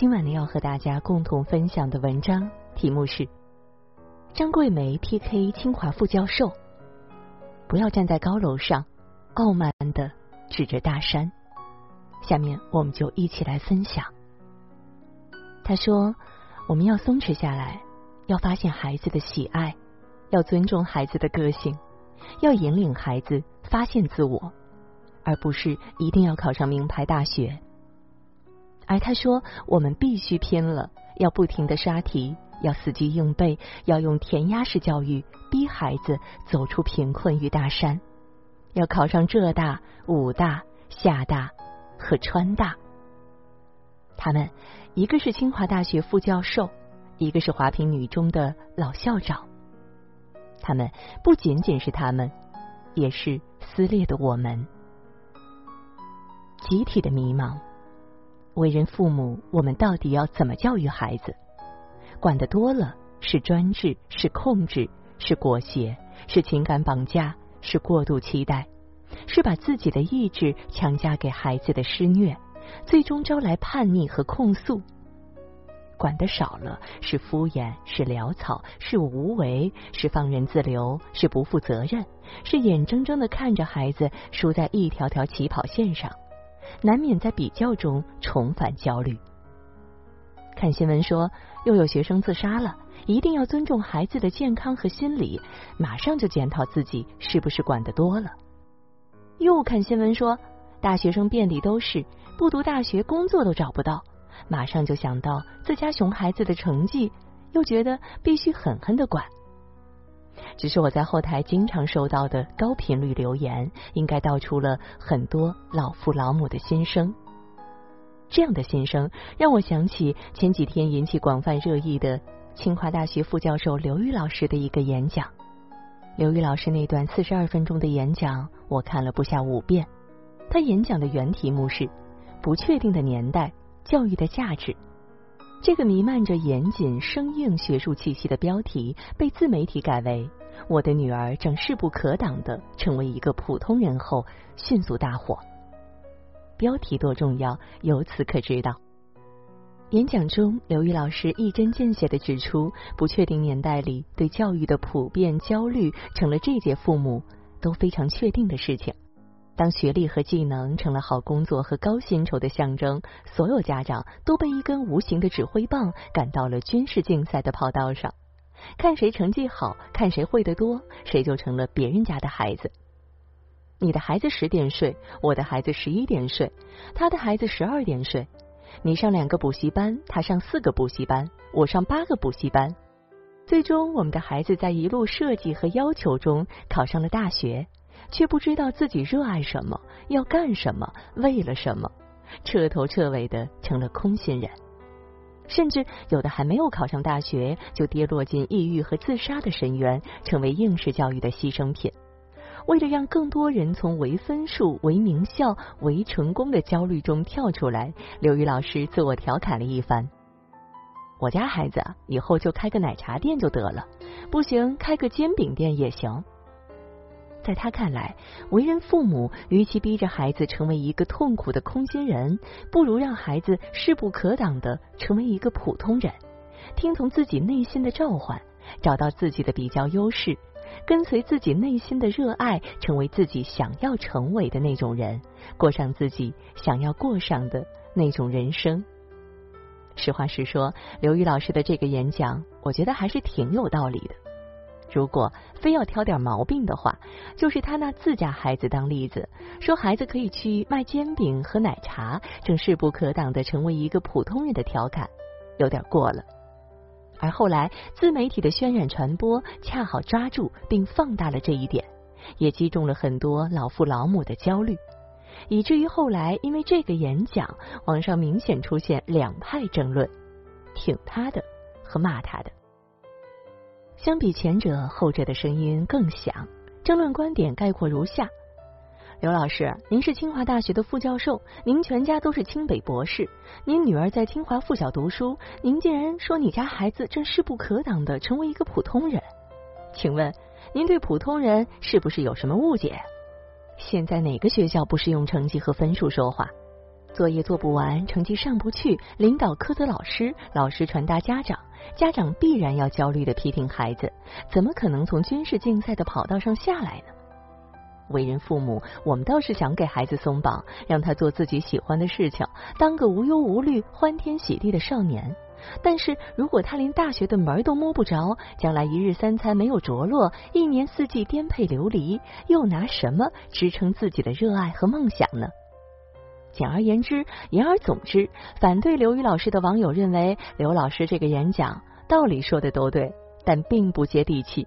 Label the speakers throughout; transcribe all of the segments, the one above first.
Speaker 1: 今晚呢，要和大家共同分享的文章题目是：张桂梅 PK 清华副教授，不要站在高楼上，傲慢的指着大山。下面我们就一起来分享。他说：“我们要松弛下来，要发现孩子的喜爱，要尊重孩子的个性，要引领孩子发现自我，而不是一定要考上名牌大学。”而他说：“我们必须拼了，要不停的刷题，要死记硬背，要用填鸭式教育逼孩子走出贫困与大山，要考上浙大、武大、厦大和川大。他们一个是清华大学副教授，一个是华坪女中的老校长。他们不仅仅是他们，也是撕裂的我们，集体的迷茫。”为人父母，我们到底要怎么教育孩子？管得多了是专制，是控制，是裹挟，是情感绑架，是过度期待，是把自己的意志强加给孩子的施虐，最终招来叛逆和控诉。管得少了是敷衍，是潦草，是无为，是放任自流，是不负责任，是眼睁睁的看着孩子输在一条条起跑线上。难免在比较中重返焦虑。看新闻说又有学生自杀了，一定要尊重孩子的健康和心理，马上就检讨自己是不是管得多了。又看新闻说大学生遍地都是，不读大学工作都找不到，马上就想到自家熊孩子的成绩，又觉得必须狠狠的管。只是我在后台经常收到的高频率留言，应该道出了很多老父老母的心声。这样的心声让我想起前几天引起广泛热议的清华大学副教授刘宇老师的一个演讲。刘宇老师那段四十二分钟的演讲，我看了不下五遍。他演讲的原题目是“不确定的年代：教育的价值”。这个弥漫着严谨生硬学术气息的标题，被自媒体改为“我的女儿正势不可挡的成为一个普通人”后，迅速大火。标题多重要，由此可知道。演讲中，刘瑜老师一针见血的指出，不确定年代里对教育的普遍焦虑，成了这届父母都非常确定的事情。当学历和技能成了好工作和高薪酬的象征，所有家长都被一根无形的指挥棒赶到了军事竞赛的跑道上，看谁成绩好，看谁会得多，谁就成了别人家的孩子。你的孩子十点睡，我的孩子十一点睡，他的孩子十二点睡。你上两个补习班，他上四个补习班，我上八个补习班。最终，我们的孩子在一路设计和要求中考上了大学。却不知道自己热爱什么，要干什么，为了什么，彻头彻尾的成了空心人。甚至有的还没有考上大学，就跌落进抑郁和自杀的深渊，成为应试教育的牺牲品。为了让更多人从唯分数、唯名校、唯成功的焦虑中跳出来，刘宇老师自我调侃了一番：“我家孩子以后就开个奶茶店就得了，不行开个煎饼店也行。”在他看来，为人父母，与其逼着孩子成为一个痛苦的空心人，不如让孩子势不可挡的成为一个普通人，听从自己内心的召唤，找到自己的比较优势，跟随自己内心的热爱，成为自己想要成为的那种人，过上自己想要过上的那种人生。实话实说，刘宇老师的这个演讲，我觉得还是挺有道理的。如果非要挑点毛病的话，就是他拿自家孩子当例子，说孩子可以去卖煎饼和奶茶，正势不可挡的成为一个普通人的调侃，有点过了。而后来自媒体的渲染传播，恰好抓住并放大了这一点，也击中了很多老父老母的焦虑，以至于后来因为这个演讲，网上明显出现两派争论，挺他的和骂他的。相比前者，后者的声音更响。争论观点概括如下：刘老师，您是清华大学的副教授，您全家都是清北博士，您女儿在清华附小读书，您竟然说你家孩子正势不可挡的成为一个普通人？请问您对普通人是不是有什么误解？现在哪个学校不是用成绩和分数说话？作业做不完，成绩上不去，领导苛责老师，老师传达家长。家长必然要焦虑的批评孩子，怎么可能从军事竞赛的跑道上下来呢？为人父母，我们倒是想给孩子松绑，让他做自己喜欢的事情，当个无忧无虑、欢天喜地的少年。但是如果他连大学的门都摸不着，将来一日三餐没有着落，一年四季颠沛流离，又拿什么支撑自己的热爱和梦想呢？简而言之，言而总之，反对刘宇老师的网友认为，刘老师这个演讲道理说的都对，但并不接地气。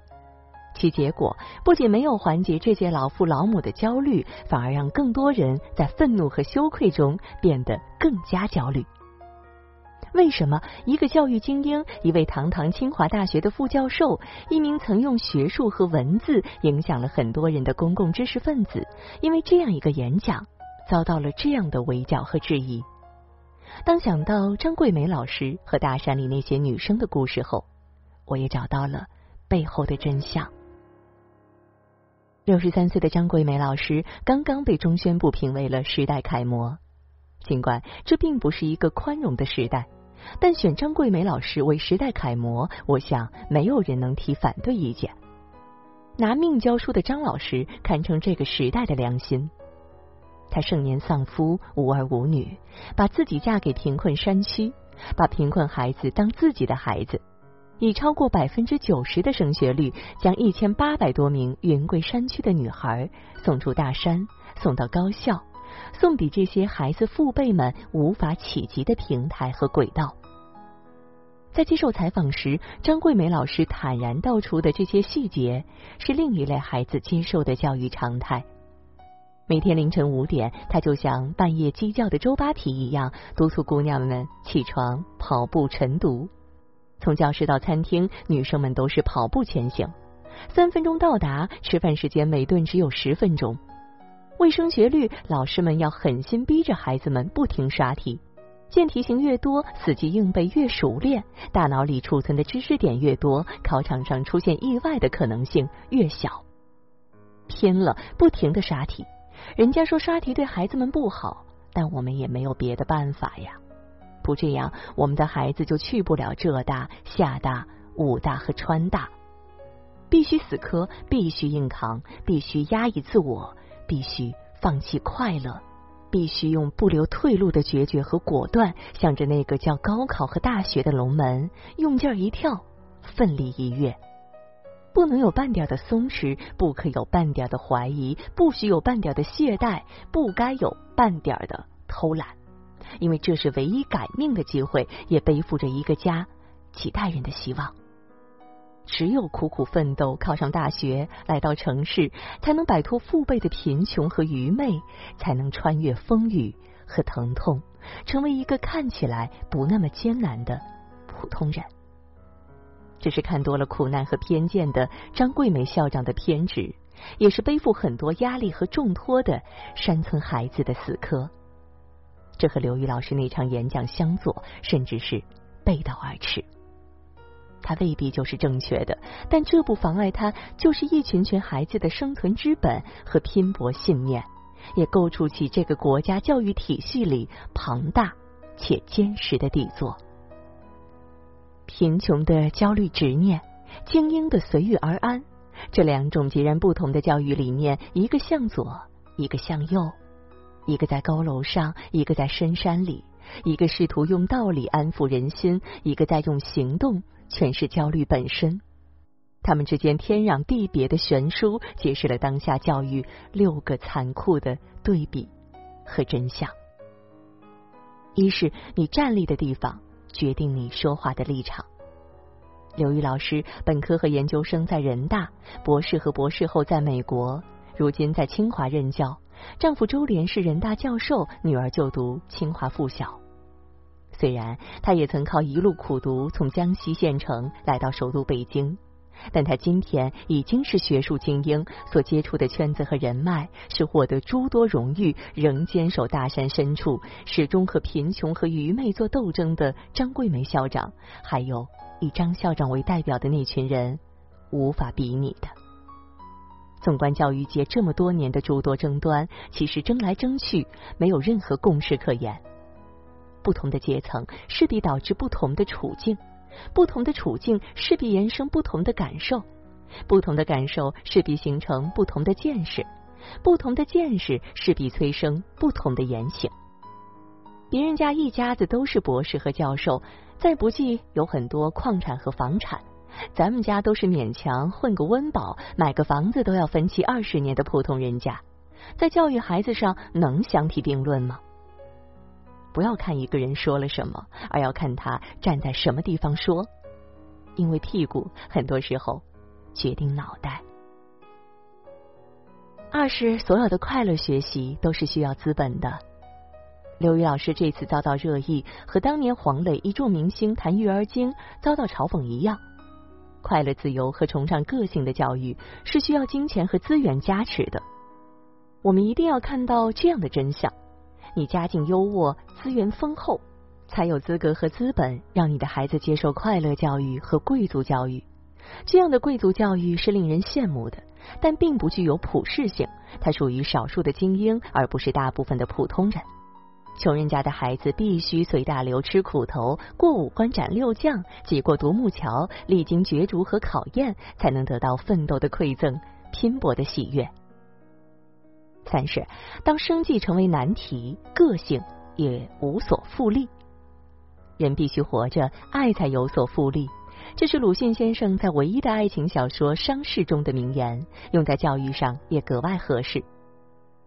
Speaker 1: 其结果不仅没有缓解这届老父老母的焦虑，反而让更多人在愤怒和羞愧中变得更加焦虑。为什么一个教育精英、一位堂堂清华大学的副教授、一名曾用学术和文字影响了很多人的公共知识分子，因为这样一个演讲？遭到了这样的围剿和质疑。当想到张桂梅老师和大山里那些女生的故事后，我也找到了背后的真相。六十三岁的张桂梅老师刚刚被中宣部评为了时代楷模。尽管这并不是一个宽容的时代，但选张桂梅老师为时代楷模，我想没有人能提反对意见。拿命教书的张老师堪称这个时代的良心。她盛年丧夫，无儿无女，把自己嫁给贫困山区，把贫困孩子当自己的孩子，以超过百分之九十的升学率，将一千八百多名云贵山区的女孩送出大山，送到高校，送抵这些孩子父辈们无法企及的平台和轨道。在接受采访时，张桂梅老师坦然道出的这些细节，是另一类孩子接受的教育常态。每天凌晨五点，他就像半夜鸡叫的周扒皮一样，督促姑娘们起床跑步晨读。从教室到餐厅，女生们都是跑步前行，三分钟到达，吃饭时间每顿只有十分钟。为升学率，老师们要狠心逼着孩子们不停刷题，见题型越多，死记硬背越熟练，大脑里储存的知识点越多，考场上出现意外的可能性越小。拼了，不停的刷题。人家说刷题对孩子们不好，但我们也没有别的办法呀。不这样，我们的孩子就去不了浙大、厦大、武大和川大。必须死磕，必须硬扛，必须压抑自我，必须放弃快乐，必须用不留退路的决绝和果断，向着那个叫高考和大学的龙门用劲儿一跳，奋力一跃。不能有半点的松弛，不可有半点的怀疑，不许有半点的懈怠，不该有半点的偷懒，因为这是唯一改命的机会，也背负着一个家几代人的希望。只有苦苦奋斗，考上大学，来到城市，才能摆脱父辈的贫穷和愚昧，才能穿越风雨和疼痛，成为一个看起来不那么艰难的普通人。这是看多了苦难和偏见的张桂梅校长的偏执，也是背负很多压力和重托的山村孩子的死磕。这和刘宇老师那场演讲相左，甚至是背道而驰。他未必就是正确的，但这不妨碍他就是一群群孩子的生存之本和拼搏信念，也构筑起这个国家教育体系里庞大且坚实的底座。贫穷的焦虑执念，精英的随遇而安，这两种截然不同的教育理念，一个向左，一个向右，一个在高楼上，一个在深山里，一个试图用道理安抚人心，一个在用行动诠释焦虑本身。他们之间天壤地别的悬殊，揭示了当下教育六个残酷的对比和真相：一是你站立的地方。决定你说话的立场。刘玉老师本科和研究生在人大，博士和博士后在美国，如今在清华任教。丈夫周濂是人大教授，女儿就读清华附小。虽然她也曾靠一路苦读从江西县城来到首都北京，但他今天已经是学术精英，所接触的圈子和人脉是获得诸多荣誉，仍坚守大山深处，始终和贫穷和愚昧做斗争的张桂梅校长，还有以张校长为代表的那群人，无法比拟的。纵观教育界这么多年的诸多争端，其实争来争去没有任何共识可言。不同的阶层势必导致不同的处境，不同的处境势必延伸不同的感受，不同的感受势必形成不同的见识，不同的见识势必催生不同的言行。别人家一家子都是博士和教授，再不济有很多矿产和房产。咱们家都是勉强混个温饱，买个房子都要分期二十年的普通人家，在教育孩子上能相提并论吗？不要看一个人说了什么，而要看他站在什么地方说，因为屁股很多时候决定脑袋。二是所有的快乐学习都是需要资本的。刘宇老师这次遭到热议，和当年黄磊一众明星谈育儿经遭到嘲讽一样。快乐、自由和崇尚个性的教育是需要金钱和资源加持的。我们一定要看到这样的真相：你家境优渥、资源丰厚，才有资格和资本让你的孩子接受快乐教育和贵族教育。这样的贵族教育是令人羡慕的，但并不具有普适性。它属于少数的精英，而不是大部分的普通人。穷人家的孩子必须随大流吃苦头，过五关斩六将，挤过独木桥，历经角逐和考验，才能得到奋斗的馈赠、拼搏的喜悦。三是，当生计成为难题，个性也无所复利。人必须活着，爱才有所复利。这是鲁迅先生在唯一的爱情小说《伤逝》中的名言，用在教育上也格外合适。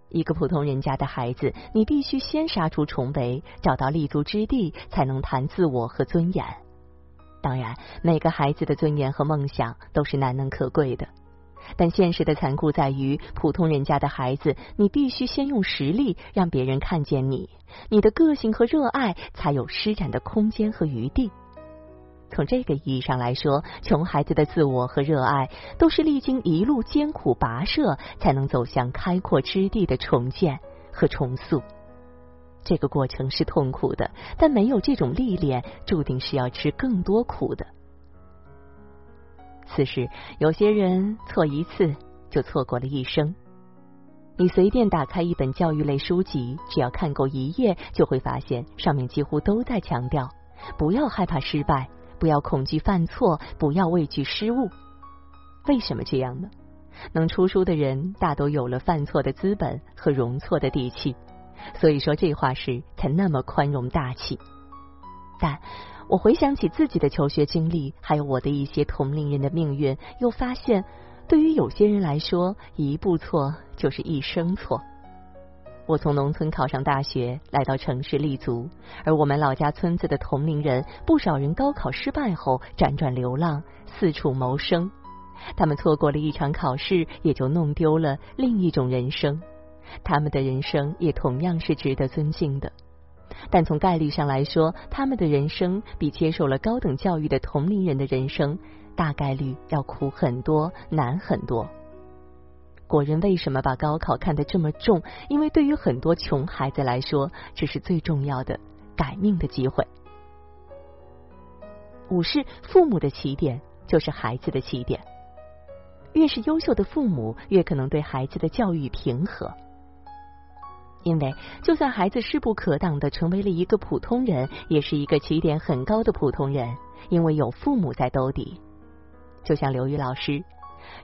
Speaker 1: 一个普通人家的孩子，你必须先杀出重围，找到立足之地，才能谈自我和尊严。当然，每个孩子的尊严和梦想都是难能可贵的，但现实的残酷在于，普通人家的孩子，你必须先用实力让别人看见你，你的个性和热爱才有施展的空间和余地。从这个意义上来说，穷孩子的自我和热爱，都是历经一路艰苦跋涉，才能走向开阔之地的重建和重塑。这个过程是痛苦的，但没有这种历练，注定是要吃更多苦的。此时，有些人错一次就错过了一生。你随便打开一本教育类书籍，只要看够一页，就会发现上面几乎都在强调：不要害怕失败。不要恐惧犯错，不要畏惧失误。为什么这样呢？能出书的人大都有了犯错的资本和容错的底气，所以说这话时才那么宽容大气。但我回想起自己的求学经历，还有我的一些同龄人的命运，又发现，对于有些人来说，一步错就是一生错。我从农村考上大学，来到城市立足，而我们老家村子的同龄人，不少人高考失败后辗转流浪，四处谋生。他们错过了一场考试，也就弄丢了另一种人生。他们的人生也同样是值得尊敬的，但从概率上来说，他们的人生比接受了高等教育的同龄人的人生，大概率要苦很多，难很多。国人为什么把高考看得这么重？因为对于很多穷孩子来说，这是最重要的改命的机会。五是父母的起点就是孩子的起点，越是优秀的父母，越可能对孩子的教育平和。因为就算孩子势不可挡的成为了一个普通人，也是一个起点很高的普通人，因为有父母在兜底。就像刘宇老师，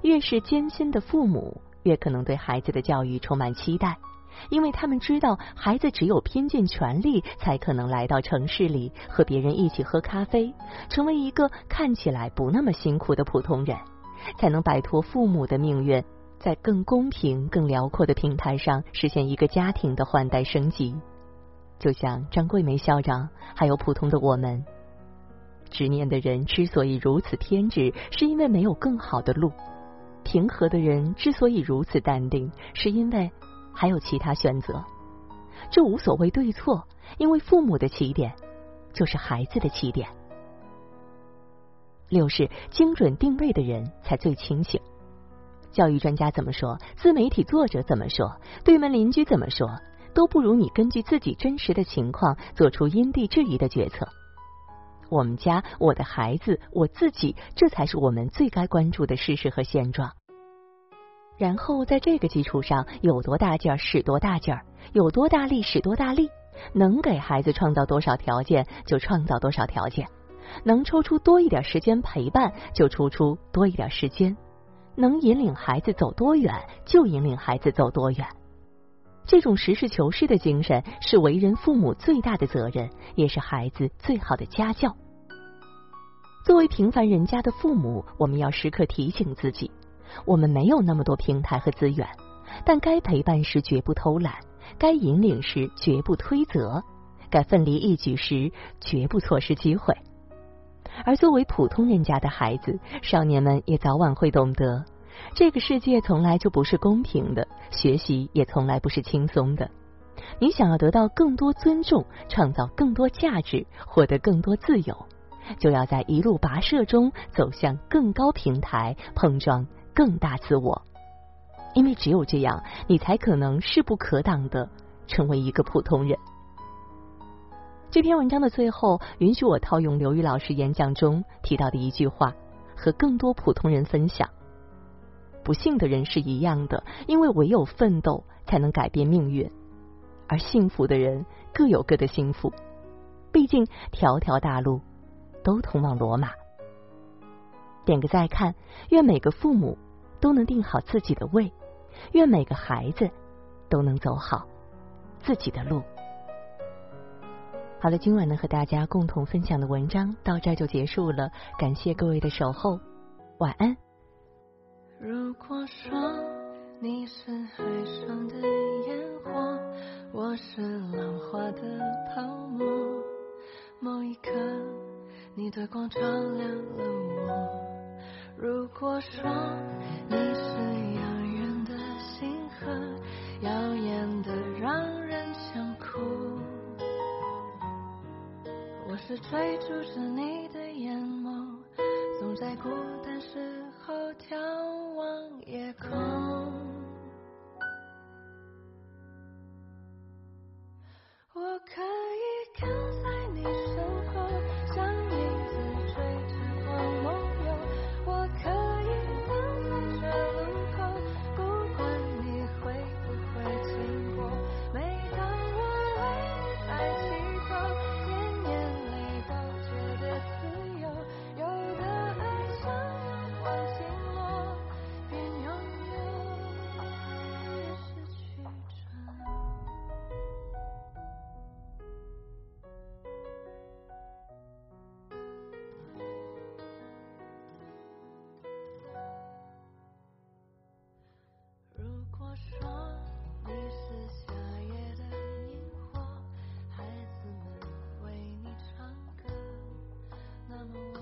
Speaker 1: 越是艰辛的父母。越可能对孩子的教育充满期待，因为他们知道孩子只有拼尽全力，才可能来到城市里和别人一起喝咖啡，成为一个看起来不那么辛苦的普通人，才能摆脱父母的命运，在更公平、更辽阔的平台上实现一个家庭的换代升级。就像张桂梅校长，还有普通的我们，执念的人之所以如此偏执，是因为没有更好的路；平和的人之所以如此淡定，是因为还有其他选择。这无所谓对错，因为父母的起点就是孩子的起点。六是精准定位的人才最清醒。教育专家怎么说？自媒体作者怎么说？对门邻居怎么说？都不如你根据自己真实的情况做出因地制宜的决策。我们家、我的孩子、我自己，这才是我们最该关注的事实和现状。然后在这个基础上，有多大劲儿使多大劲儿，有多大力使多大力，能给孩子创造多少条件就创造多少条件，能抽出多一点时间陪伴就抽出多一点时间。能引领孩子走多远，就引领孩子走多远。这种实事求是的精神，是为人父母最大的责任，也是孩子最好的家教。作为平凡人家的父母，我们要时刻提醒自己：我们没有那么多平台和资源，但该陪伴时绝不偷懒，该引领时绝不推责，该奋力一举时绝不错失机会。而作为普通人家的孩子，少年们也早晚会懂得，这个世界从来就不是公平的，学习也从来不是轻松的。你想要得到更多尊重，创造更多价值，获得更多自由，就要在一路跋涉中走向更高平台，碰撞更大自我。因为只有这样，你才可能势不可挡的成为一个普通人。这篇文章的最后，允许我套用刘宇老师演讲中提到的一句话，和更多普通人分享：不幸的人是一样的，因为唯有奋斗才能改变命运；而幸福的人各有各的幸福。毕竟条条大路都通往罗马。点个再看，愿每个父母都能定好自己的位，愿每个孩子都能走好自己的路。好了，今晚呢和大家共同分享的文章到这就结束了，感谢各位的守候，晚安。
Speaker 2: 如果说你是海上的烟火，我是浪花的泡沫，某一刻你的光照亮了我。如果说你是遥远的星河，耀眼的让是追逐着你的眼眸，总在孤单时候眺望夜空。我可。amor.